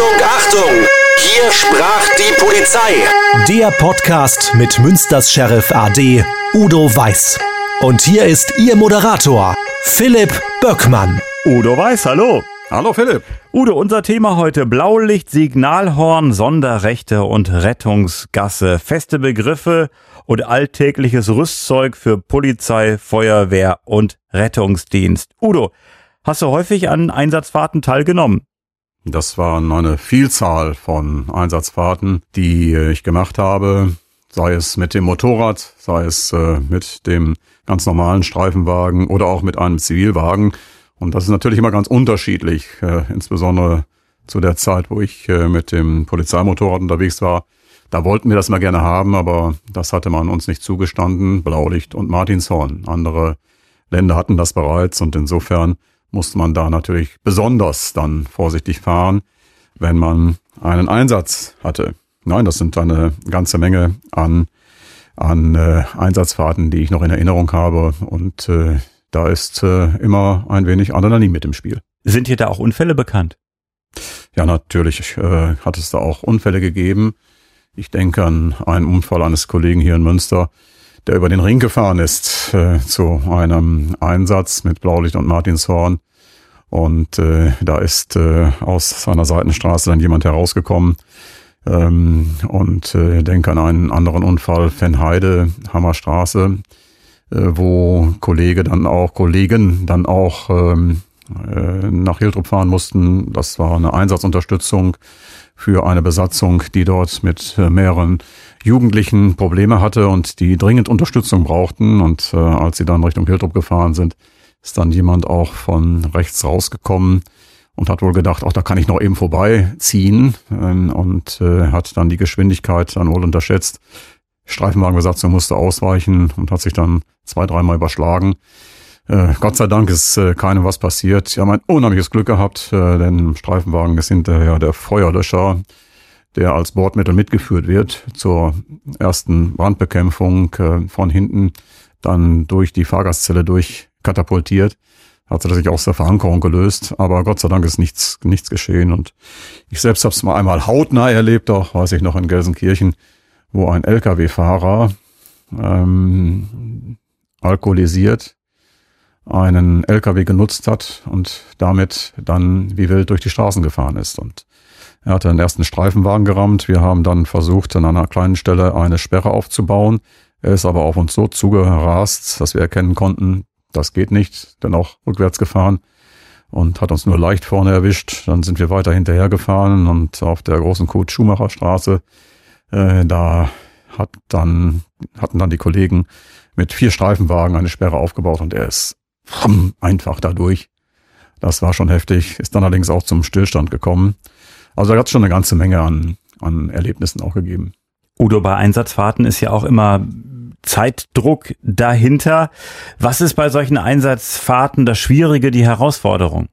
Achtung, Achtung! Hier sprach die Polizei. Der Podcast mit Münsters Sheriff AD Udo Weiß. Und hier ist Ihr Moderator, Philipp Böckmann. Udo Weiß, hallo. Hallo Philipp. Udo, unser Thema heute Blaulicht, Signalhorn, Sonderrechte und Rettungsgasse. Feste Begriffe und alltägliches Rüstzeug für Polizei, Feuerwehr und Rettungsdienst. Udo, hast du häufig an Einsatzfahrten teilgenommen? Das waren eine Vielzahl von Einsatzfahrten, die ich gemacht habe, sei es mit dem Motorrad, sei es äh, mit dem ganz normalen Streifenwagen oder auch mit einem Zivilwagen. Und das ist natürlich immer ganz unterschiedlich, äh, insbesondere zu der Zeit, wo ich äh, mit dem Polizeimotorrad unterwegs war. Da wollten wir das mal gerne haben, aber das hatte man uns nicht zugestanden. Blaulicht und Martinshorn. Andere Länder hatten das bereits und insofern musste man da natürlich besonders dann vorsichtig fahren, wenn man einen Einsatz hatte. Nein, das sind eine ganze Menge an, an äh, Einsatzfahrten, die ich noch in Erinnerung habe und äh, da ist äh, immer ein wenig Adrenalin mit im Spiel. Sind hier da auch Unfälle bekannt? Ja, natürlich äh, hat es da auch Unfälle gegeben. Ich denke an einen Unfall eines Kollegen hier in Münster, der über den Ring gefahren ist äh, zu einem Einsatz mit Blaulicht und Martinshorn. Und äh, da ist äh, aus seiner Seitenstraße dann jemand herausgekommen. Ähm, und äh, denke an einen anderen Unfall, Fennheide, Hammerstraße, äh, wo Kollege dann auch, Kollegen dann auch ähm, äh, nach Hiltrup fahren mussten. Das war eine Einsatzunterstützung für eine Besatzung, die dort mit äh, mehreren Jugendlichen Probleme hatte und die dringend Unterstützung brauchten. Und äh, als sie dann Richtung Hiltrup gefahren sind, ist dann jemand auch von rechts rausgekommen und hat wohl gedacht, auch da kann ich noch eben vorbeiziehen ähm, und äh, hat dann die Geschwindigkeit dann wohl unterschätzt. Streifenwagenbesatzung musste ausweichen und hat sich dann zwei, dreimal überschlagen. Äh, Gott sei Dank ist äh, keinem was passiert. Sie haben ein unheimliches Glück gehabt, äh, denn im Streifenwagen ist hinterher der Feuerlöscher, der als Bordmittel mitgeführt wird zur ersten Brandbekämpfung äh, von hinten, dann durch die Fahrgastzelle durchkatapultiert. Hat sich aus der Verankerung gelöst, aber Gott sei Dank ist nichts, nichts geschehen. Und ich selbst habe es mal einmal hautnah erlebt, auch weiß ich noch in Gelsenkirchen, wo ein Lkw-Fahrer ähm, alkoholisiert einen LKW genutzt hat und damit dann wie wild durch die Straßen gefahren ist. Und er hatte den ersten Streifenwagen gerammt. Wir haben dann versucht, an einer kleinen Stelle eine Sperre aufzubauen. Er ist aber auf uns so zugerast, dass wir erkennen konnten, das geht nicht, denn auch rückwärts gefahren und hat uns nur leicht vorne erwischt. Dann sind wir weiter hinterher gefahren und auf der großen Kurt Schumacher Straße, äh, da hat dann, hatten dann die Kollegen mit vier Streifenwagen eine Sperre aufgebaut und er ist einfach dadurch. Das war schon heftig, ist dann allerdings auch zum Stillstand gekommen. Also da hat es schon eine ganze Menge an, an Erlebnissen auch gegeben. Udo, bei Einsatzfahrten ist ja auch immer Zeitdruck dahinter. Was ist bei solchen Einsatzfahrten das Schwierige, die Herausforderung?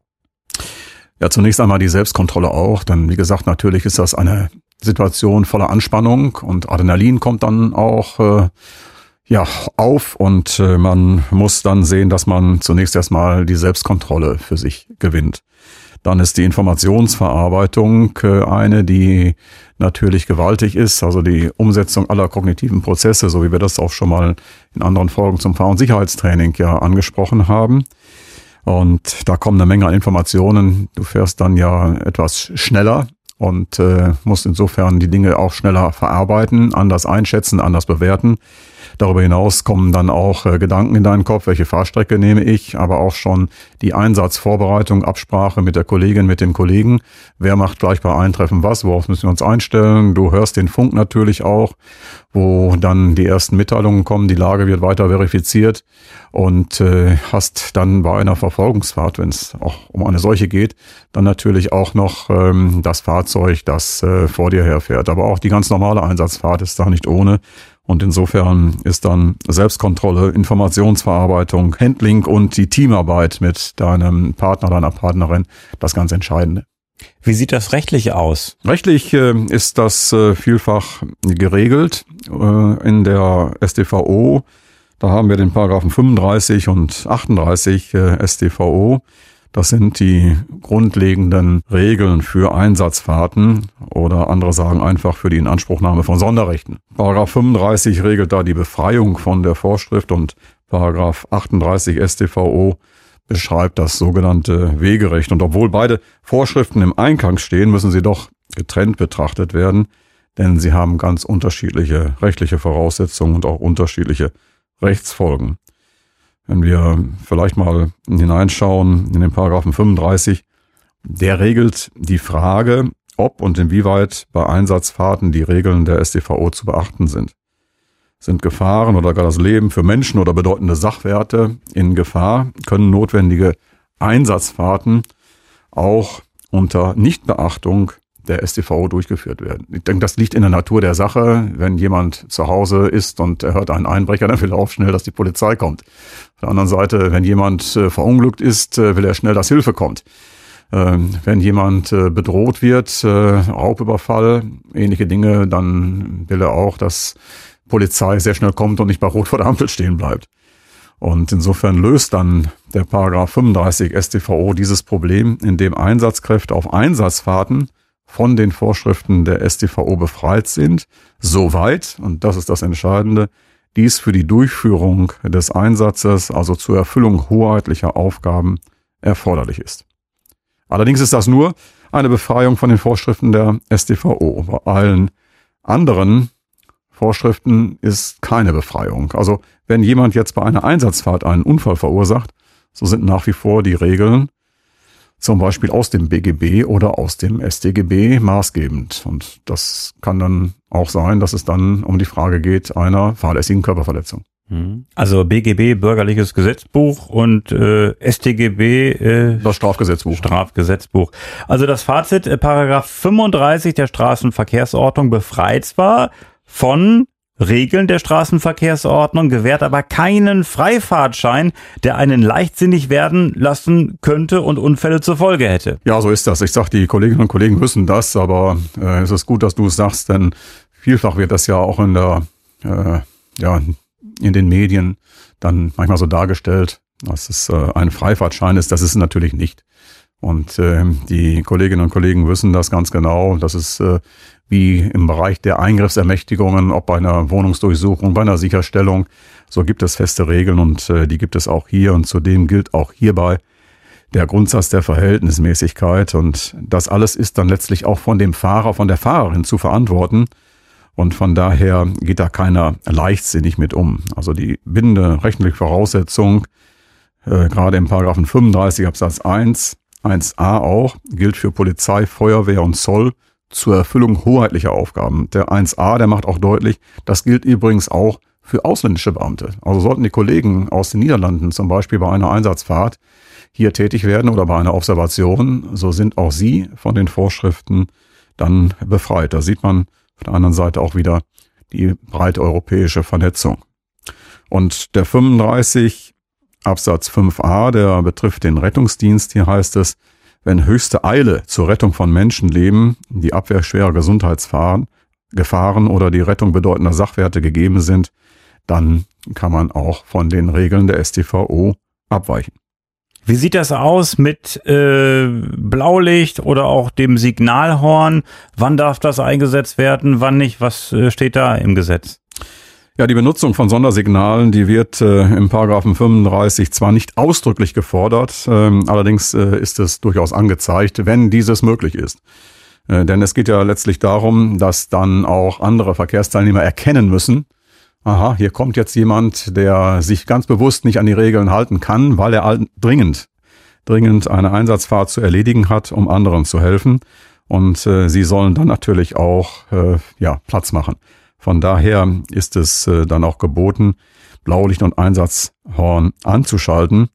Ja, zunächst einmal die Selbstkontrolle auch, denn wie gesagt, natürlich ist das eine Situation voller Anspannung und Adrenalin kommt dann auch äh, ja, auf und äh, man muss dann sehen, dass man zunächst erstmal die Selbstkontrolle für sich gewinnt. Dann ist die Informationsverarbeitung äh, eine, die natürlich gewaltig ist, also die Umsetzung aller kognitiven Prozesse, so wie wir das auch schon mal in anderen Folgen zum Fahr- und Sicherheitstraining ja angesprochen haben. Und da kommen eine Menge an Informationen. Du fährst dann ja etwas schneller und äh, musst insofern die Dinge auch schneller verarbeiten, anders einschätzen, anders bewerten. Darüber hinaus kommen dann auch äh, Gedanken in deinen Kopf, welche Fahrstrecke nehme ich, aber auch schon die Einsatzvorbereitung, Absprache mit der Kollegin, mit dem Kollegen. Wer macht gleich bei Eintreffen was? Worauf müssen wir uns einstellen? Du hörst den Funk natürlich auch, wo dann die ersten Mitteilungen kommen, die Lage wird weiter verifiziert und äh, hast dann bei einer Verfolgungsfahrt, wenn es auch um eine solche geht, dann natürlich auch noch ähm, das Fahrzeug, das äh, vor dir herfährt. Aber auch die ganz normale Einsatzfahrt ist da nicht ohne. Und insofern ist dann Selbstkontrolle, Informationsverarbeitung, Handling und die Teamarbeit mit deinem Partner, deiner Partnerin das ganz Entscheidende. Wie sieht das rechtlich aus? Rechtlich äh, ist das äh, vielfach geregelt äh, in der StVO. Da haben wir den Paragraphen 35 und 38 StVO. Das sind die grundlegenden Regeln für Einsatzfahrten oder andere sagen einfach für die Inanspruchnahme von Sonderrechten. Paragraph 35 regelt da die Befreiung von der Vorschrift und Paragraph 38 StVO beschreibt das sogenannte Wegerecht. Und obwohl beide Vorschriften im Einklang stehen, müssen sie doch getrennt betrachtet werden, denn sie haben ganz unterschiedliche rechtliche Voraussetzungen und auch unterschiedliche Rechtsfolgen. Wenn wir vielleicht mal hineinschauen in den Paragraphen 35, der regelt die Frage, ob und inwieweit bei Einsatzfahrten die Regeln der StVO zu beachten sind. Sind Gefahren oder gar das Leben für Menschen oder bedeutende Sachwerte in Gefahr, können notwendige Einsatzfahrten auch unter Nichtbeachtung der StVO durchgeführt werden. Ich denke, das liegt in der Natur der Sache. Wenn jemand zu Hause ist und er hört einen Einbrecher, dann will er auch schnell, dass die Polizei kommt. Auf der anderen Seite, wenn jemand äh, verunglückt ist, äh, will er schnell, dass Hilfe kommt. Ähm, wenn jemand äh, bedroht wird, Raubüberfall, ähnliche Dinge, dann will er auch, dass Polizei sehr schnell kommt und nicht bei Rot vor der Ampel stehen bleibt. Und insofern löst dann der Paragraph 35 StVO dieses Problem, indem Einsatzkräfte auf Einsatzfahrten von den Vorschriften der StVO befreit sind, soweit, und das ist das Entscheidende, dies für die Durchführung des Einsatzes, also zur Erfüllung hoheitlicher Aufgaben, erforderlich ist. Allerdings ist das nur eine Befreiung von den Vorschriften der StVO. Bei allen anderen Vorschriften ist keine Befreiung. Also wenn jemand jetzt bei einer Einsatzfahrt einen Unfall verursacht, so sind nach wie vor die Regeln zum Beispiel aus dem BGB oder aus dem StGB maßgebend. Und das kann dann auch sein, dass es dann um die Frage geht einer fahrlässigen Körperverletzung. Mhm. Also BGB, Bürgerliches Gesetzbuch und äh, StGB, äh, das Strafgesetzbuch. Strafgesetzbuch. Also das Fazit, äh, Paragraph 35 der Straßenverkehrsordnung befreit zwar von Regeln der Straßenverkehrsordnung, gewährt aber keinen Freifahrtschein, der einen leichtsinnig werden lassen könnte und Unfälle zur Folge hätte. Ja, so ist das. Ich sag, die Kolleginnen und Kollegen wissen das, aber äh, es ist gut, dass du es sagst, denn vielfach wird das ja auch in der, äh, ja, in den Medien dann manchmal so dargestellt, dass es äh, ein Freifahrtschein ist. Das ist es natürlich nicht. Und äh, die Kolleginnen und Kollegen wissen das ganz genau. Das ist äh, wie im Bereich der Eingriffsermächtigungen, ob bei einer Wohnungsdurchsuchung, bei einer Sicherstellung. So gibt es feste Regeln und äh, die gibt es auch hier und zudem gilt auch hierbei der Grundsatz der Verhältnismäßigkeit und das alles ist dann letztlich auch von dem Fahrer, von der Fahrerin zu verantworten und von daher geht da keiner leichtsinnig mit um. Also die bindende rechtliche Voraussetzung, äh, gerade im Paragraphen 35 Absatz 1, 1a auch, gilt für Polizei, Feuerwehr und Zoll zur Erfüllung hoheitlicher Aufgaben. Der 1a, der macht auch deutlich, das gilt übrigens auch für ausländische Beamte. Also sollten die Kollegen aus den Niederlanden zum Beispiel bei einer Einsatzfahrt hier tätig werden oder bei einer Observation, so sind auch sie von den Vorschriften dann befreit. Da sieht man auf der anderen Seite auch wieder die breite europäische Vernetzung. Und der 35 Absatz 5a, der betrifft den Rettungsdienst. Hier heißt es, wenn höchste Eile zur Rettung von Menschenleben, die Abwehr schwerer Gesundheitsgefahren oder die Rettung bedeutender Sachwerte gegeben sind, dann kann man auch von den Regeln der STVO abweichen. Wie sieht das aus mit äh, Blaulicht oder auch dem Signalhorn? Wann darf das eingesetzt werden, wann nicht? Was äh, steht da im Gesetz? Ja, die Benutzung von Sondersignalen, die wird äh, im Paragraphen 35 zwar nicht ausdrücklich gefordert, äh, allerdings äh, ist es durchaus angezeigt, wenn dieses möglich ist. Äh, denn es geht ja letztlich darum, dass dann auch andere Verkehrsteilnehmer erkennen müssen, aha, hier kommt jetzt jemand, der sich ganz bewusst nicht an die Regeln halten kann, weil er dringend, dringend eine Einsatzfahrt zu erledigen hat, um anderen zu helfen. Und äh, sie sollen dann natürlich auch äh, ja, Platz machen. Von daher ist es äh, dann auch geboten, Blaulicht und Einsatzhorn anzuschalten.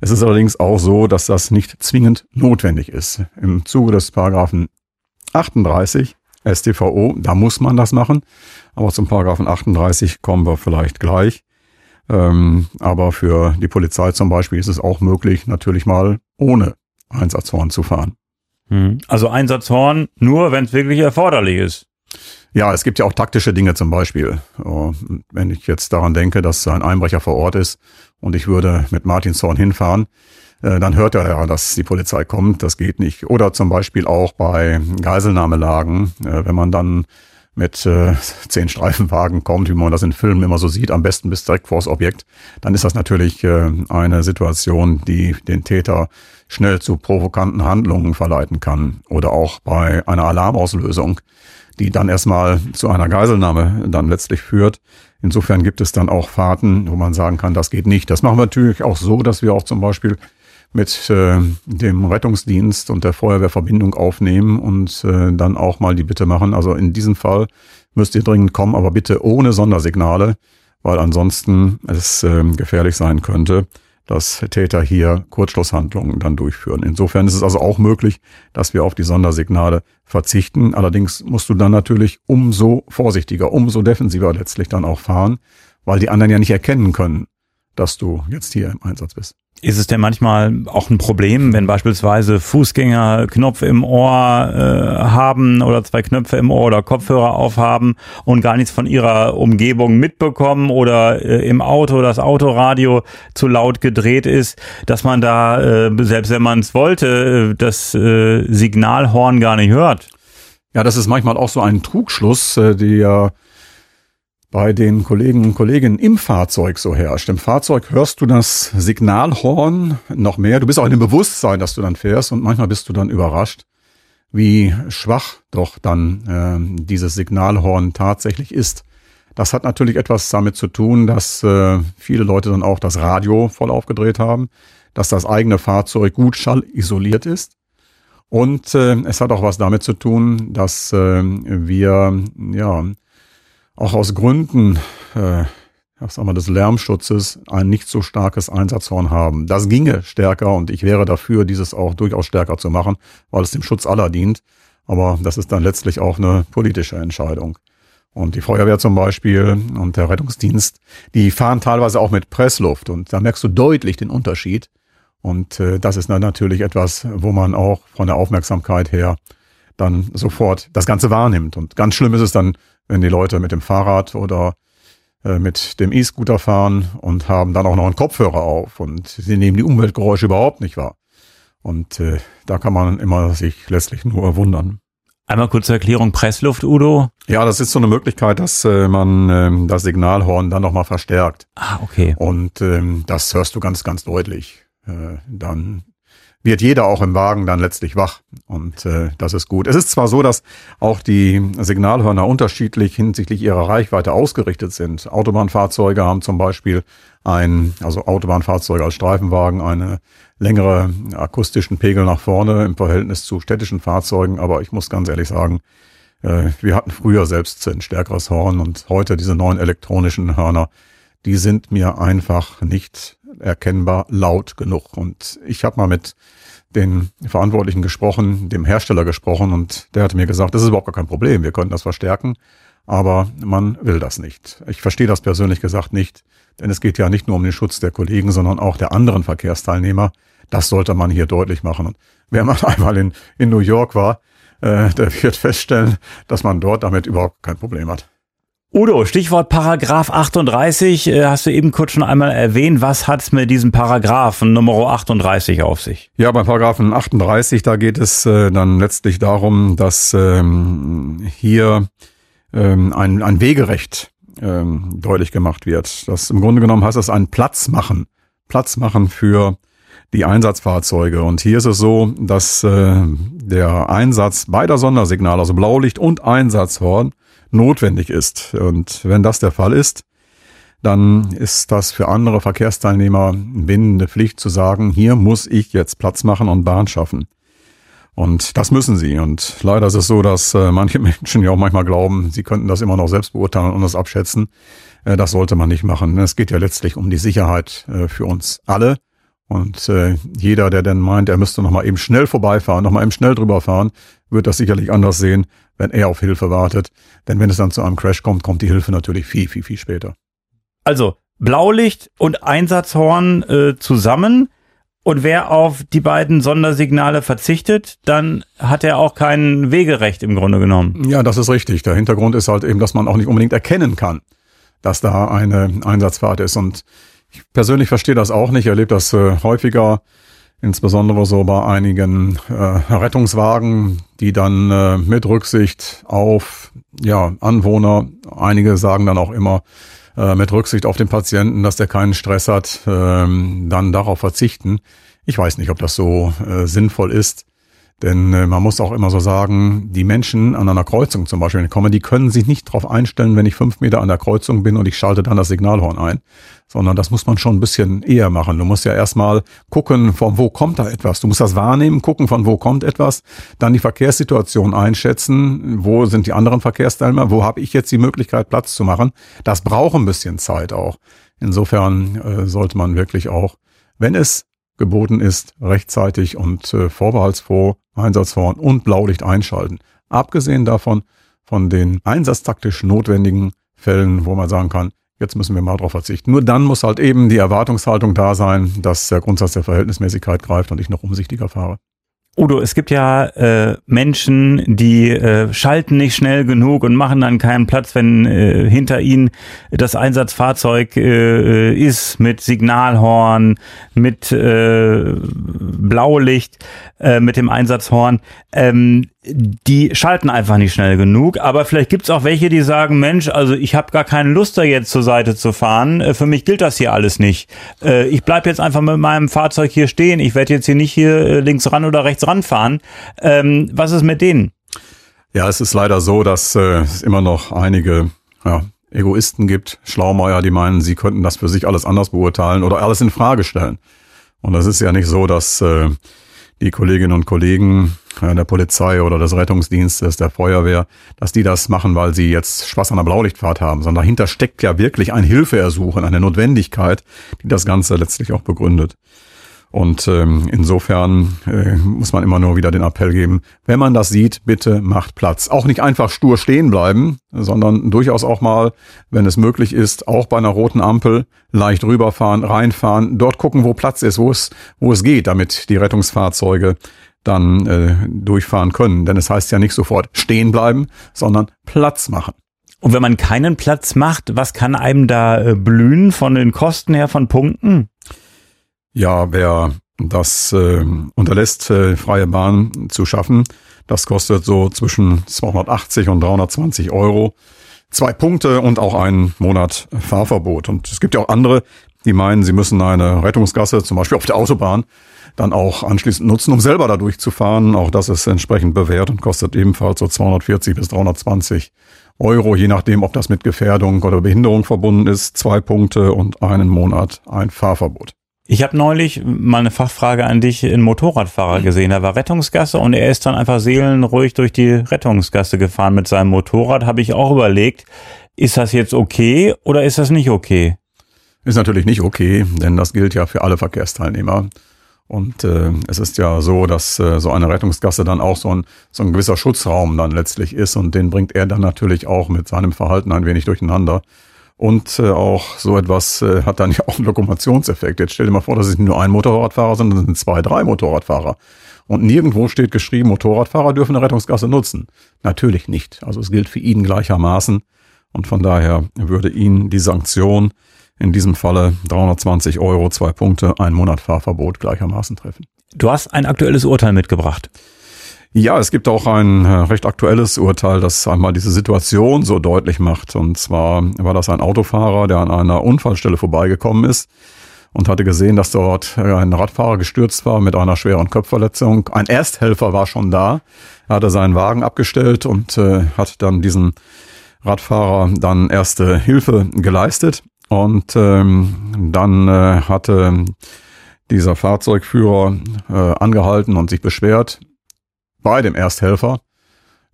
Es ist allerdings auch so, dass das nicht zwingend notwendig ist. Im Zuge des Paragraphen 38 StVO, da muss man das machen. Aber zum Paragraphen 38 kommen wir vielleicht gleich. Ähm, aber für die Polizei zum Beispiel ist es auch möglich, natürlich mal ohne Einsatzhorn zu fahren. Hm. Also Einsatzhorn nur, wenn es wirklich erforderlich ist. Ja, es gibt ja auch taktische Dinge zum Beispiel. Wenn ich jetzt daran denke, dass ein Einbrecher vor Ort ist und ich würde mit Martinshorn hinfahren, äh, dann hört er ja, dass die Polizei kommt. Das geht nicht. Oder zum Beispiel auch bei Geiselnahmelagen, äh, wenn man dann mit äh, zehn Streifenwagen kommt, wie man das in Filmen immer so sieht, am besten bis direkt vors Objekt, dann ist das natürlich äh, eine Situation, die den Täter schnell zu provokanten Handlungen verleiten kann. Oder auch bei einer Alarmauslösung, die dann erstmal zu einer Geiselnahme dann letztlich führt. Insofern gibt es dann auch Fahrten, wo man sagen kann, das geht nicht. Das machen wir natürlich auch so, dass wir auch zum Beispiel mit äh, dem Rettungsdienst und der Feuerwehr Verbindung aufnehmen und äh, dann auch mal die Bitte machen. Also in diesem Fall müsst ihr dringend kommen, aber bitte ohne Sondersignale, weil ansonsten es äh, gefährlich sein könnte, dass Täter hier Kurzschlusshandlungen dann durchführen. Insofern ist es also auch möglich, dass wir auf die Sondersignale verzichten. Allerdings musst du dann natürlich umso vorsichtiger, umso defensiver letztlich dann auch fahren, weil die anderen ja nicht erkennen können, dass du jetzt hier im Einsatz bist. Ist es denn manchmal auch ein Problem, wenn beispielsweise Fußgänger Knopf im Ohr äh, haben oder zwei Knöpfe im Ohr oder Kopfhörer aufhaben und gar nichts von ihrer Umgebung mitbekommen oder äh, im Auto das Autoradio zu laut gedreht ist, dass man da, äh, selbst wenn man es wollte, äh, das äh, Signalhorn gar nicht hört? Ja, das ist manchmal auch so ein Trugschluss, äh, der bei den Kollegen und Kolleginnen im Fahrzeug so herrscht. Im Fahrzeug hörst du das Signalhorn noch mehr. Du bist auch in dem Bewusstsein, dass du dann fährst und manchmal bist du dann überrascht, wie schwach doch dann äh, dieses Signalhorn tatsächlich ist. Das hat natürlich etwas damit zu tun, dass äh, viele Leute dann auch das Radio voll aufgedreht haben, dass das eigene Fahrzeug gut schallisoliert ist. Und äh, es hat auch was damit zu tun, dass äh, wir ja auch aus Gründen äh, sagen wir, des Lärmschutzes ein nicht so starkes Einsatzhorn haben. Das ginge stärker und ich wäre dafür, dieses auch durchaus stärker zu machen, weil es dem Schutz aller dient. Aber das ist dann letztlich auch eine politische Entscheidung. Und die Feuerwehr zum Beispiel und der Rettungsdienst, die fahren teilweise auch mit Pressluft und da merkst du deutlich den Unterschied. Und äh, das ist dann natürlich etwas, wo man auch von der Aufmerksamkeit her dann sofort das Ganze wahrnimmt. Und ganz schlimm ist es dann, wenn die Leute mit dem Fahrrad oder äh, mit dem E-Scooter fahren und haben dann auch noch einen Kopfhörer auf und sie nehmen die Umweltgeräusche überhaupt nicht wahr. Und äh, da kann man immer sich letztlich nur wundern. Einmal kurze Erklärung, Pressluft, Udo? Ja, das ist so eine Möglichkeit, dass äh, man ähm, das Signalhorn dann nochmal verstärkt. Ah, okay. Und ähm, das hörst du ganz, ganz deutlich. Äh, dann wird jeder auch im Wagen dann letztlich wach. Und äh, das ist gut. Es ist zwar so, dass auch die Signalhörner unterschiedlich hinsichtlich ihrer Reichweite ausgerichtet sind. Autobahnfahrzeuge haben zum Beispiel ein, also Autobahnfahrzeuge als Streifenwagen, eine längere akustischen Pegel nach vorne im Verhältnis zu städtischen Fahrzeugen. Aber ich muss ganz ehrlich sagen, äh, wir hatten früher selbst ein stärkeres Horn und heute diese neuen elektronischen Hörner, die sind mir einfach nicht erkennbar laut genug. Und ich habe mal mit den Verantwortlichen gesprochen, dem Hersteller gesprochen und der hatte mir gesagt, das ist überhaupt gar kein Problem, wir können das verstärken, aber man will das nicht. Ich verstehe das persönlich gesagt nicht, denn es geht ja nicht nur um den Schutz der Kollegen, sondern auch der anderen Verkehrsteilnehmer. Das sollte man hier deutlich machen. Und wer mal einmal in, in New York war, äh, der wird feststellen, dass man dort damit überhaupt kein Problem hat. Udo, Stichwort Paragraph 38, äh, hast du eben kurz schon einmal erwähnt. Was hat es mit diesem Paragraphen Nummer 38 auf sich? Ja, beim Paragraphen 38, da geht es äh, dann letztlich darum, dass ähm, hier ähm, ein, ein Wegerecht ähm, deutlich gemacht wird. Das im Grunde genommen heißt das ein Platz machen. Platz machen für die Einsatzfahrzeuge. Und hier ist es so, dass äh, der Einsatz beider Sondersignale, also Blaulicht und Einsatzhorn, notwendig ist. Und wenn das der Fall ist, dann ist das für andere Verkehrsteilnehmer bindende Pflicht zu sagen, hier muss ich jetzt Platz machen und Bahn schaffen. Und das müssen sie. Und leider ist es so, dass äh, manche Menschen ja auch manchmal glauben, sie könnten das immer noch selbst beurteilen und das abschätzen. Äh, das sollte man nicht machen. Es geht ja letztlich um die Sicherheit äh, für uns alle. Und jeder, der denn meint, er müsste nochmal eben schnell vorbeifahren, nochmal eben schnell drüber fahren, wird das sicherlich anders sehen, wenn er auf Hilfe wartet. Denn wenn es dann zu einem Crash kommt, kommt die Hilfe natürlich viel, viel, viel später. Also Blaulicht und Einsatzhorn äh, zusammen. Und wer auf die beiden Sondersignale verzichtet, dann hat er auch kein Wegerecht im Grunde genommen. Ja, das ist richtig. Der Hintergrund ist halt eben, dass man auch nicht unbedingt erkennen kann, dass da eine Einsatzfahrt ist. Und ich persönlich verstehe das auch nicht, erlebe das äh, häufiger Insbesondere so bei einigen äh, Rettungswagen, die dann äh, mit Rücksicht auf ja, Anwohner, einige sagen dann auch immer äh, mit Rücksicht auf den Patienten, dass der keinen Stress hat, äh, dann darauf verzichten. Ich weiß nicht, ob das so äh, sinnvoll ist. Denn äh, man muss auch immer so sagen, die Menschen an einer Kreuzung zum Beispiel kommen, die können sich nicht darauf einstellen, wenn ich fünf Meter an der Kreuzung bin und ich schalte dann das Signalhorn ein, sondern das muss man schon ein bisschen eher machen. Du musst ja erstmal gucken, von wo kommt da etwas. Du musst das wahrnehmen, gucken, von wo kommt etwas, dann die Verkehrssituation einschätzen, wo sind die anderen Verkehrsteilnehmer, wo habe ich jetzt die Möglichkeit, Platz zu machen. Das braucht ein bisschen Zeit auch. Insofern äh, sollte man wirklich auch, wenn es geboten ist, rechtzeitig und äh, vorbehaltsfroh Einsatzhorn und Blaulicht einschalten. Abgesehen davon von den einsatztaktisch notwendigen Fällen, wo man sagen kann, jetzt müssen wir mal darauf verzichten. Nur dann muss halt eben die Erwartungshaltung da sein, dass der Grundsatz der Verhältnismäßigkeit greift und ich noch umsichtiger fahre. Udo, es gibt ja äh, Menschen, die äh, schalten nicht schnell genug und machen dann keinen Platz, wenn äh, hinter ihnen das Einsatzfahrzeug äh, ist mit Signalhorn, mit äh, Blaulicht, äh, mit dem Einsatzhorn. Ähm, die schalten einfach nicht schnell genug. Aber vielleicht gibt's auch welche, die sagen, Mensch, also ich habe gar keine Lust da jetzt zur Seite zu fahren. Äh, für mich gilt das hier alles nicht. Äh, ich bleib jetzt einfach mit meinem Fahrzeug hier stehen. Ich werde jetzt hier nicht hier äh, links ran oder rechts ranfahren. Ähm, was ist mit denen? Ja, es ist leider so, dass es immer noch einige ja, Egoisten gibt, Schlaumeier, die meinen, sie könnten das für sich alles anders beurteilen oder alles in Frage stellen. Und das ist ja nicht so, dass äh, die Kolleginnen und Kollegen der Polizei oder des Rettungsdienstes, der Feuerwehr, dass die das machen, weil sie jetzt Spaß an der Blaulichtfahrt haben, sondern dahinter steckt ja wirklich ein Hilfeersuchen, eine Notwendigkeit, die das Ganze letztlich auch begründet. Und ähm, insofern äh, muss man immer nur wieder den Appell geben, wenn man das sieht, bitte macht Platz. Auch nicht einfach stur stehen bleiben, sondern durchaus auch mal, wenn es möglich ist, auch bei einer roten Ampel leicht rüberfahren, reinfahren, dort gucken, wo Platz ist, wo es, wo es geht, damit die Rettungsfahrzeuge dann äh, durchfahren können. Denn es heißt ja nicht sofort stehen bleiben, sondern Platz machen. Und wenn man keinen Platz macht, was kann einem da äh, blühen von den Kosten her von Punkten? Ja, wer das äh, unterlässt, äh, freie Bahn zu schaffen, das kostet so zwischen 280 und 320 Euro. Zwei Punkte und auch einen Monat Fahrverbot. Und es gibt ja auch andere, die meinen, sie müssen eine Rettungsgasse, zum Beispiel auf der Autobahn, dann auch anschließend nutzen, um selber da durchzufahren. Auch das ist entsprechend bewährt und kostet ebenfalls so 240 bis 320 Euro, je nachdem, ob das mit Gefährdung oder Behinderung verbunden ist. Zwei Punkte und einen Monat ein Fahrverbot. Ich habe neulich mal eine Fachfrage an dich, einen Motorradfahrer gesehen. Da war Rettungsgasse und er ist dann einfach seelenruhig durch die Rettungsgasse gefahren mit seinem Motorrad. Habe ich auch überlegt, ist das jetzt okay oder ist das nicht okay? Ist natürlich nicht okay, denn das gilt ja für alle Verkehrsteilnehmer. Und äh, es ist ja so, dass äh, so eine Rettungsgasse dann auch so ein, so ein gewisser Schutzraum dann letztlich ist und den bringt er dann natürlich auch mit seinem Verhalten ein wenig durcheinander. Und äh, auch so etwas äh, hat dann ja auch einen Lokomotionseffekt. Jetzt stell dir mal vor, das ist nicht nur ein Motorradfahrer, sondern es sind zwei, drei Motorradfahrer. Und nirgendwo steht geschrieben, Motorradfahrer dürfen eine Rettungsgasse nutzen. Natürlich nicht. Also es gilt für ihn gleichermaßen. Und von daher würde ihn die Sanktion in diesem Falle 320 Euro, zwei Punkte, ein Monat Fahrverbot gleichermaßen treffen. Du hast ein aktuelles Urteil mitgebracht. Ja, es gibt auch ein äh, recht aktuelles Urteil, das einmal diese Situation so deutlich macht. Und zwar war das ein Autofahrer, der an einer Unfallstelle vorbeigekommen ist und hatte gesehen, dass dort ein Radfahrer gestürzt war mit einer schweren Kopfverletzung. Ein Ersthelfer war schon da. Er hatte seinen Wagen abgestellt und äh, hat dann diesen Radfahrer dann erste Hilfe geleistet. Und ähm, dann äh, hatte dieser Fahrzeugführer äh, angehalten und sich beschwert bei dem Ersthelfer,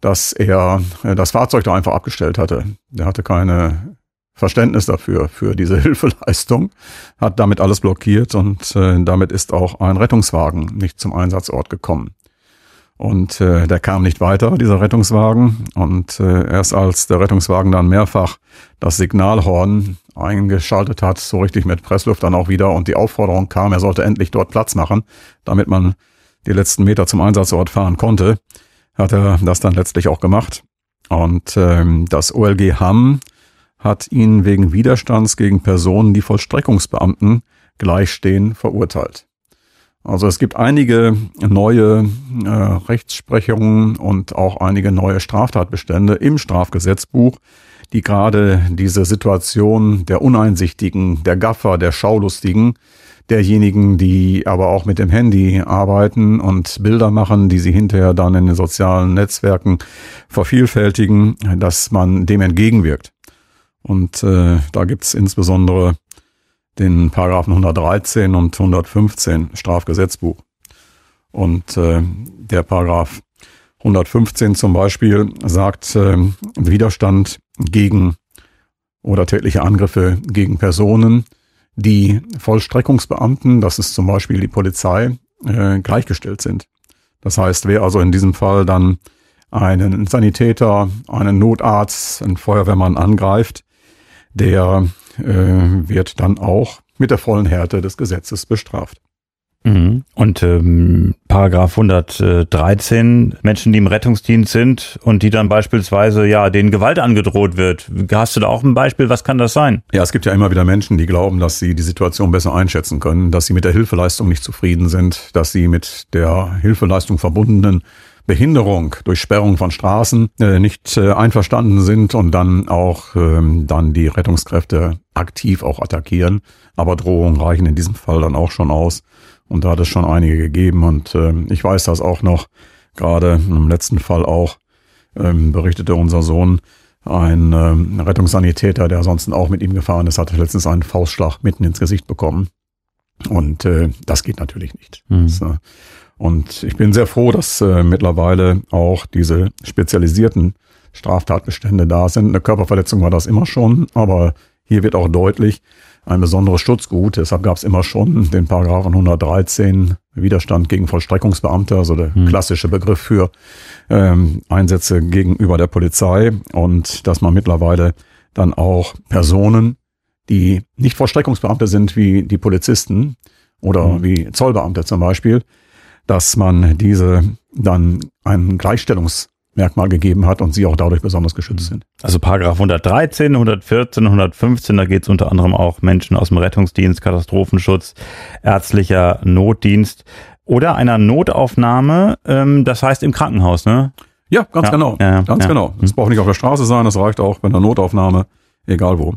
dass er äh, das Fahrzeug da einfach abgestellt hatte. Der hatte keine Verständnis dafür, für diese Hilfeleistung, hat damit alles blockiert und äh, damit ist auch ein Rettungswagen nicht zum Einsatzort gekommen. Und äh, der kam nicht weiter, dieser Rettungswagen. Und äh, erst als der Rettungswagen dann mehrfach das Signalhorn eingeschaltet hat, so richtig mit Pressluft dann auch wieder und die Aufforderung kam, er sollte endlich dort Platz machen, damit man die letzten Meter zum Einsatzort fahren konnte, hat er das dann letztlich auch gemacht. Und ähm, das OLG Hamm hat ihn wegen Widerstands gegen Personen, die Vollstreckungsbeamten gleichstehen, verurteilt. Also es gibt einige neue äh, Rechtsprechungen und auch einige neue Straftatbestände im Strafgesetzbuch, die gerade diese Situation der Uneinsichtigen, der Gaffer, der Schaulustigen, derjenigen, die aber auch mit dem Handy arbeiten und Bilder machen, die sie hinterher dann in den sozialen Netzwerken vervielfältigen, dass man dem entgegenwirkt. Und äh, da gibt's insbesondere den Paragraphen 113 und 115 Strafgesetzbuch. Und äh, der Paragraph 115 zum Beispiel sagt äh, Widerstand gegen oder tätliche Angriffe gegen Personen, die Vollstreckungsbeamten, das ist zum Beispiel die Polizei, äh, gleichgestellt sind. Das heißt, wer also in diesem Fall dann einen Sanitäter, einen Notarzt, einen Feuerwehrmann angreift, der äh, wird dann auch mit der vollen Härte des Gesetzes bestraft. Mhm. Und ähm, Paragraph 113, Menschen, die im Rettungsdienst sind und die dann beispielsweise ja denen Gewalt angedroht wird. Hast du da auch ein Beispiel? Was kann das sein? Ja, es gibt ja immer wieder Menschen, die glauben, dass sie die Situation besser einschätzen können, dass sie mit der Hilfeleistung nicht zufrieden sind, dass sie mit der Hilfeleistung verbundenen Behinderung durch Sperrung von Straßen äh, nicht äh, einverstanden sind und dann auch ähm, dann die Rettungskräfte aktiv auch attackieren. Aber Drohungen reichen in diesem Fall dann auch schon aus. Und da hat es schon einige gegeben. Und äh, ich weiß das auch noch, gerade im letzten Fall auch, ähm, berichtete unser Sohn, ein ähm, Rettungssanitäter, der ansonsten auch mit ihm gefahren ist, hatte letztens einen Faustschlag mitten ins Gesicht bekommen. Und äh, das geht natürlich nicht. Mhm. Äh, und ich bin sehr froh, dass äh, mittlerweile auch diese spezialisierten Straftatbestände da sind. Eine Körperverletzung war das immer schon, aber hier wird auch deutlich ein besonderes Schutzgut. Deshalb gab es immer schon den Paragraphen 113 Widerstand gegen Vollstreckungsbeamte, also der hm. klassische Begriff für ähm, Einsätze gegenüber der Polizei und dass man mittlerweile dann auch Personen, die nicht Vollstreckungsbeamte sind wie die Polizisten oder hm. wie Zollbeamte zum Beispiel, dass man diese dann ein Gleichstellungsmerkmal gegeben hat und sie auch dadurch besonders geschützt sind. Also Paragraph 113, 114, 115, da geht es unter anderem auch Menschen aus dem Rettungsdienst, Katastrophenschutz, ärztlicher Notdienst oder einer Notaufnahme, ähm, das heißt im Krankenhaus, ne? Ja, ganz ja, genau. Ja, ganz ja. genau. Es braucht nicht auf der Straße sein, das reicht auch bei einer Notaufnahme, egal wo.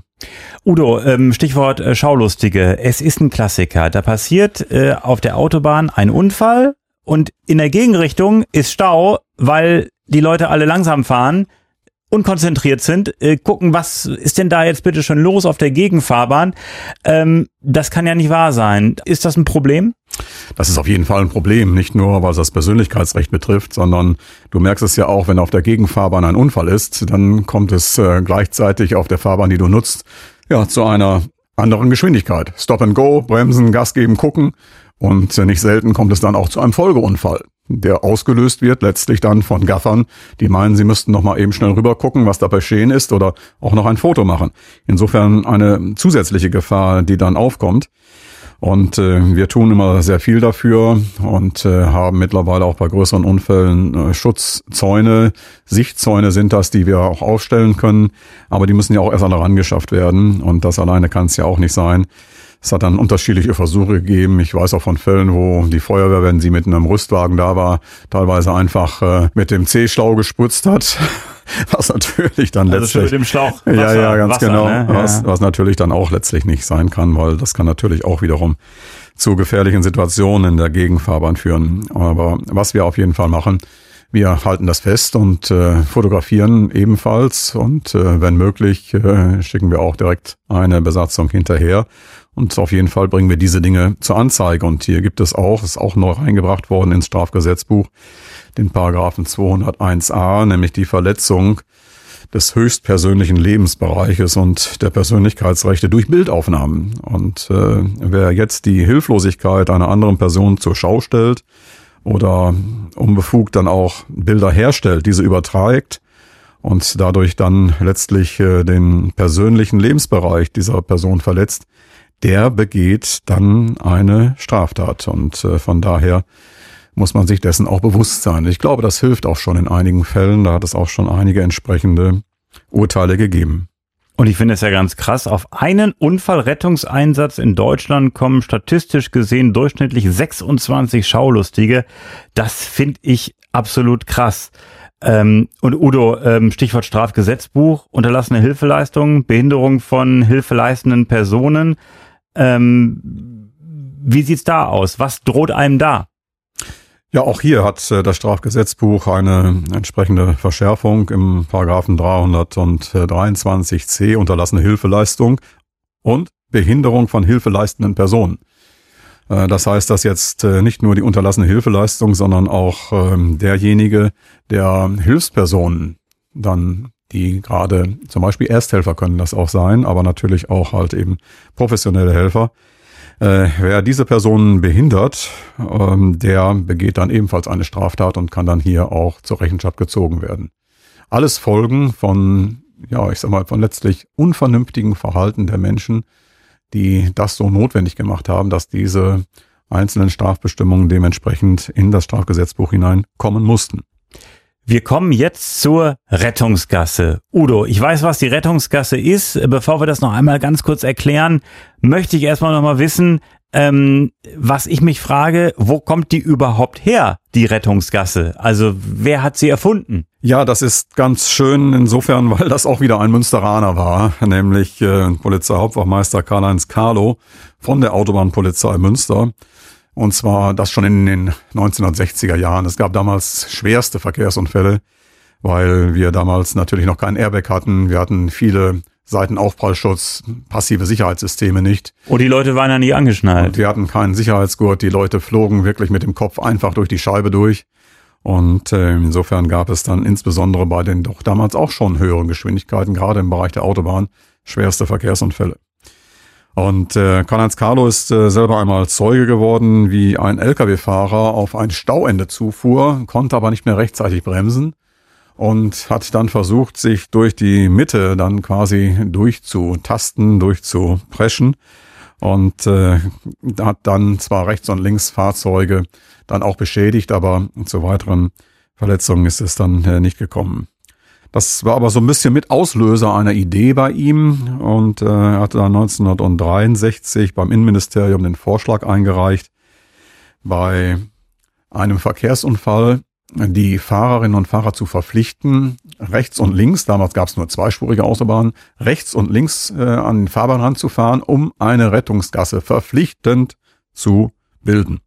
Udo, ähm, Stichwort äh, Schaulustige. Es ist ein Klassiker. Da passiert äh, auf der Autobahn ein Unfall und in der Gegenrichtung ist Stau, weil die Leute alle langsam fahren, unkonzentriert sind, äh, gucken, was ist denn da jetzt bitte schon los auf der Gegenfahrbahn. Ähm, das kann ja nicht wahr sein. Ist das ein Problem? Das ist auf jeden Fall ein Problem, nicht nur was das Persönlichkeitsrecht betrifft, sondern du merkst es ja auch, wenn auf der Gegenfahrbahn ein Unfall ist, dann kommt es äh, gleichzeitig auf der Fahrbahn, die du nutzt, ja, zu einer anderen Geschwindigkeit. Stop and go, bremsen, Gas geben, gucken. Und nicht selten kommt es dann auch zu einem Folgeunfall, der ausgelöst wird letztlich dann von Gaffern, die meinen, sie müssten noch mal eben schnell rüber gucken, was da geschehen ist oder auch noch ein Foto machen. Insofern eine zusätzliche Gefahr, die dann aufkommt. Und äh, wir tun immer sehr viel dafür und äh, haben mittlerweile auch bei größeren Unfällen äh, Schutzzäune. Sichtzäune sind das, die wir auch aufstellen können, aber die müssen ja auch erst alle rangeschafft werden und das alleine kann es ja auch nicht sein. Es hat dann unterschiedliche Versuche gegeben. Ich weiß auch von Fällen, wo die Feuerwehr, wenn sie mit einem Rüstwagen da war, teilweise einfach äh, mit dem C-Schlau gespritzt hat. Was natürlich dann also letztlich. Mit dem Schlauch. Wasser, ja, ja, ganz Wasser, genau. Ne? Ja. Was, was natürlich dann auch letztlich nicht sein kann, weil das kann natürlich auch wiederum zu gefährlichen Situationen in der Gegenfahrbahn führen. Aber was wir auf jeden Fall machen, wir halten das fest und äh, fotografieren ebenfalls und äh, wenn möglich äh, schicken wir auch direkt eine Besatzung hinterher und auf jeden Fall bringen wir diese Dinge zur Anzeige. Und hier gibt es auch, ist auch neu reingebracht worden ins Strafgesetzbuch, den Paragraphen 201a, nämlich die Verletzung des höchstpersönlichen Lebensbereiches und der Persönlichkeitsrechte durch Bildaufnahmen. Und äh, wer jetzt die Hilflosigkeit einer anderen Person zur Schau stellt oder unbefugt dann auch Bilder herstellt, diese überträgt und dadurch dann letztlich äh, den persönlichen Lebensbereich dieser Person verletzt, der begeht dann eine Straftat. Und äh, von daher muss man sich dessen auch bewusst sein. Ich glaube, das hilft auch schon in einigen Fällen. Da hat es auch schon einige entsprechende Urteile gegeben. Und ich finde es ja ganz krass, auf einen Unfallrettungseinsatz in Deutschland kommen statistisch gesehen durchschnittlich 26 Schaulustige. Das finde ich absolut krass. Ähm, und Udo, ähm, Stichwort Strafgesetzbuch, unterlassene Hilfeleistungen, Behinderung von hilfeleistenden Personen. Ähm, wie sieht's da aus? Was droht einem da? Ja, auch hier hat äh, das Strafgesetzbuch eine entsprechende Verschärfung im Paragraphen 323c unterlassene Hilfeleistung und Behinderung von hilfeleistenden Personen. Äh, das heißt, dass jetzt äh, nicht nur die unterlassene Hilfeleistung, sondern auch ähm, derjenige, der Hilfspersonen dann die gerade zum Beispiel Ersthelfer können das auch sein, aber natürlich auch halt eben professionelle Helfer, äh, wer diese Personen behindert, ähm, der begeht dann ebenfalls eine Straftat und kann dann hier auch zur Rechenschaft gezogen werden. Alles Folgen von, ja, ich sag mal, von letztlich unvernünftigen Verhalten der Menschen, die das so notwendig gemacht haben, dass diese einzelnen Strafbestimmungen dementsprechend in das Strafgesetzbuch hineinkommen mussten. Wir kommen jetzt zur Rettungsgasse. Udo, ich weiß, was die Rettungsgasse ist. Bevor wir das noch einmal ganz kurz erklären, möchte ich erstmal noch mal wissen, ähm, was ich mich frage, wo kommt die überhaupt her, die Rettungsgasse? Also wer hat sie erfunden? Ja, das ist ganz schön insofern, weil das auch wieder ein Münsteraner war, nämlich äh, Polizeihauptwachmeister Karl-Heinz Carlo von der Autobahnpolizei Münster. Und zwar das schon in den 1960er Jahren. Es gab damals schwerste Verkehrsunfälle, weil wir damals natürlich noch keinen Airbag hatten. Wir hatten viele Seitenaufprallschutz, passive Sicherheitssysteme nicht. Und die Leute waren ja nie angeschnallt. Und wir hatten keinen Sicherheitsgurt. Die Leute flogen wirklich mit dem Kopf einfach durch die Scheibe durch. Und äh, insofern gab es dann insbesondere bei den doch damals auch schon höheren Geschwindigkeiten, gerade im Bereich der Autobahn, schwerste Verkehrsunfälle. Und äh, Karl-Heinz Carlo ist äh, selber einmal Zeuge geworden, wie ein Lkw-Fahrer auf ein Stauende zufuhr, konnte aber nicht mehr rechtzeitig bremsen und hat dann versucht, sich durch die Mitte dann quasi durchzutasten, durchzupreschen und äh, hat dann zwar rechts und links Fahrzeuge dann auch beschädigt, aber zu weiteren Verletzungen ist es dann äh, nicht gekommen. Das war aber so ein bisschen mit Auslöser einer Idee bei ihm und äh, er hatte dann 1963 beim Innenministerium den Vorschlag eingereicht, bei einem Verkehrsunfall die Fahrerinnen und Fahrer zu verpflichten, rechts und links, damals gab es nur zweispurige Autobahnen, rechts und links äh, an den Fahrbahnrand zu fahren, um eine Rettungsgasse verpflichtend zu bilden.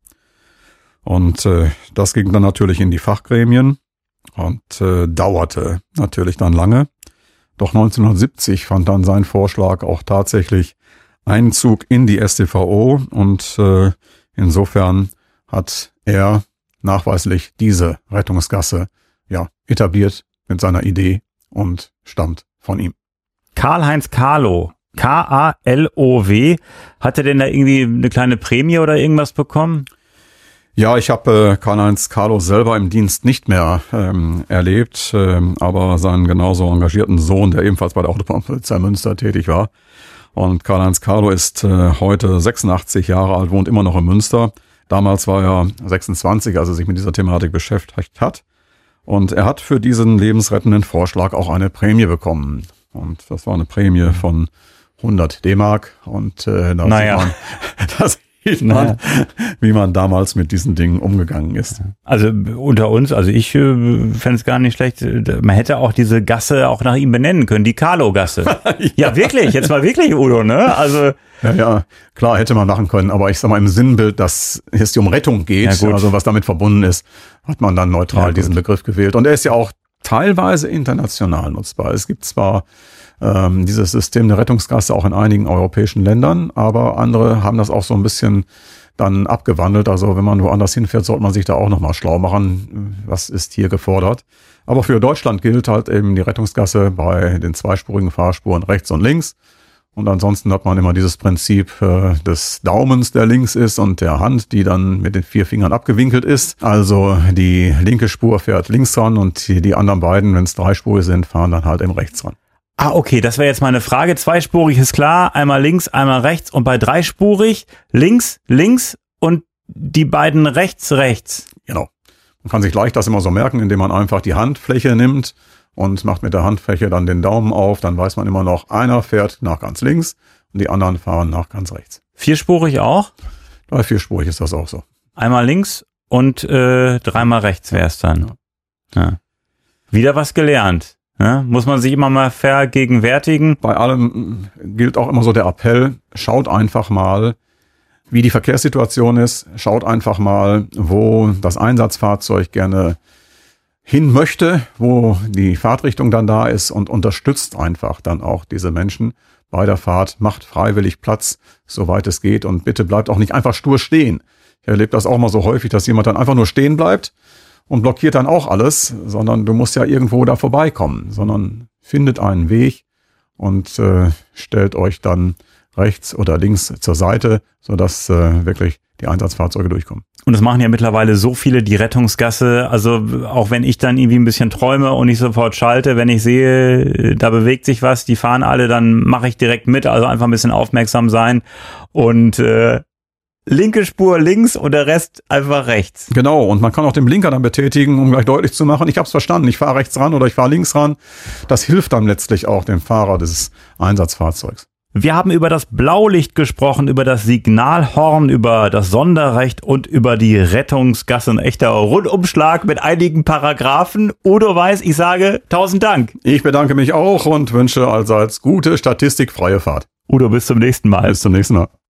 Und äh, das ging dann natürlich in die Fachgremien und äh, dauerte natürlich dann lange. Doch 1970 fand dann sein Vorschlag auch tatsächlich Einzug in die StVO und äh, insofern hat er nachweislich diese Rettungsgasse ja etabliert mit seiner Idee und stammt von ihm. Karl-Heinz Carlo, K-A-L-O-W, hat er denn da irgendwie eine kleine Prämie oder irgendwas bekommen? Ja, ich habe äh, Karl-Heinz Carlo selber im Dienst nicht mehr ähm, erlebt, ähm, aber seinen genauso engagierten Sohn, der ebenfalls bei der Autobahnpolizei Münster tätig war. Und Karl-Heinz Carlo ist äh, heute 86 Jahre alt, wohnt immer noch in Münster. Damals war er 26, als er sich mit dieser Thematik beschäftigt hat. Und er hat für diesen lebensrettenden Vorschlag auch eine Prämie bekommen. Und das war eine Prämie von 100 D-Mark. Und äh, da naja. sieht man, dass sieht man, naja. wie man damals mit diesen Dingen umgegangen ist. Also unter uns, also ich äh, fände es gar nicht schlecht, man hätte auch diese Gasse auch nach ihm benennen können, die Carlo-Gasse. ja. ja. wirklich, jetzt mal wirklich, Udo, ne? Also ja, ja, klar hätte man machen können, aber ich sag mal im Sinnbild, dass es hier um Rettung geht, ja, also was damit verbunden ist, hat man dann neutral ja, diesen Begriff gewählt. Und er ist ja auch teilweise international nutzbar. Es gibt zwar ähm, dieses System der Rettungsgasse auch in einigen europäischen Ländern, aber andere haben das auch so ein bisschen dann abgewandelt. Also wenn man woanders hinfährt, sollte man sich da auch nochmal schlau machen, was ist hier gefordert. Aber für Deutschland gilt halt eben die Rettungsgasse bei den zweispurigen Fahrspuren rechts und links. Und ansonsten hat man immer dieses Prinzip äh, des Daumens, der links ist, und der Hand, die dann mit den vier Fingern abgewinkelt ist. Also die linke Spur fährt links ran und die, die anderen beiden, wenn es dreispurig sind, fahren dann halt eben rechts ran. Ah, okay, das wäre jetzt meine Frage. Zweispurig ist klar, einmal links, einmal rechts und bei dreispurig links, links und die beiden rechts, rechts. Genau. Man kann sich leicht das immer so merken, indem man einfach die Handfläche nimmt und macht mit der Handfläche dann den Daumen auf, dann weiß man immer noch, einer fährt nach ganz links und die anderen fahren nach ganz rechts. Vierspurig auch? Bei vierspurig ist das auch so. Einmal links und äh, dreimal rechts wäre es dann. Ja. Wieder was gelernt. Ne? Muss man sich immer mal vergegenwärtigen. Bei allem gilt auch immer so der Appell, schaut einfach mal, wie die Verkehrssituation ist. Schaut einfach mal, wo das Einsatzfahrzeug gerne hin möchte, wo die Fahrtrichtung dann da ist und unterstützt einfach dann auch diese Menschen bei der Fahrt, macht freiwillig Platz, soweit es geht und bitte bleibt auch nicht einfach stur stehen. Ich erlebe das auch mal so häufig, dass jemand dann einfach nur stehen bleibt und blockiert dann auch alles, sondern du musst ja irgendwo da vorbeikommen, sondern findet einen Weg und äh, stellt euch dann rechts oder links zur Seite, sodass äh, wirklich die Einsatzfahrzeuge durchkommen. Und das machen ja mittlerweile so viele die Rettungsgasse. Also auch wenn ich dann irgendwie ein bisschen träume und ich sofort schalte, wenn ich sehe, da bewegt sich was, die fahren alle, dann mache ich direkt mit. Also einfach ein bisschen aufmerksam sein und äh, linke Spur links und der Rest einfach rechts. Genau, und man kann auch den Blinker dann betätigen, um gleich deutlich zu machen, ich habe es verstanden, ich fahre rechts ran oder ich fahre links ran. Das hilft dann letztlich auch dem Fahrer des Einsatzfahrzeugs. Wir haben über das Blaulicht gesprochen, über das Signalhorn, über das Sonderrecht und über die Rettungsgasse. Ein echter Rundumschlag mit einigen Paragraphen. Udo Weiß, ich sage tausend Dank. Ich bedanke mich auch und wünsche allseits gute statistikfreie Fahrt. Udo, bis zum nächsten Mal. Bis zum nächsten Mal.